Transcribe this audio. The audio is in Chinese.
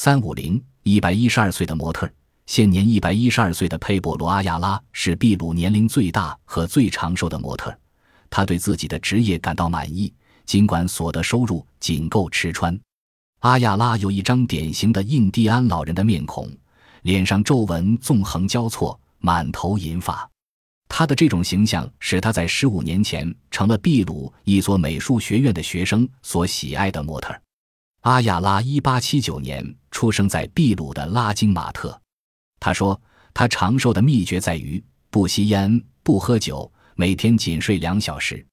三五零一百一十二岁的模特，现年一百一十二岁的佩波罗阿亚拉是秘鲁年龄最大和最长寿的模特。他对自己的职业感到满意，尽管所得收入仅够吃穿。阿亚拉有一张典型的印第安老人的面孔，脸上皱纹纵横交错，满头银发。他的这种形象使他在十五年前成了秘鲁一所美术学院的学生所喜爱的模特。阿亚拉一八七九年出生在秘鲁的拉金马特。他说：“他长寿的秘诀在于不吸烟、不喝酒，每天仅睡两小时。”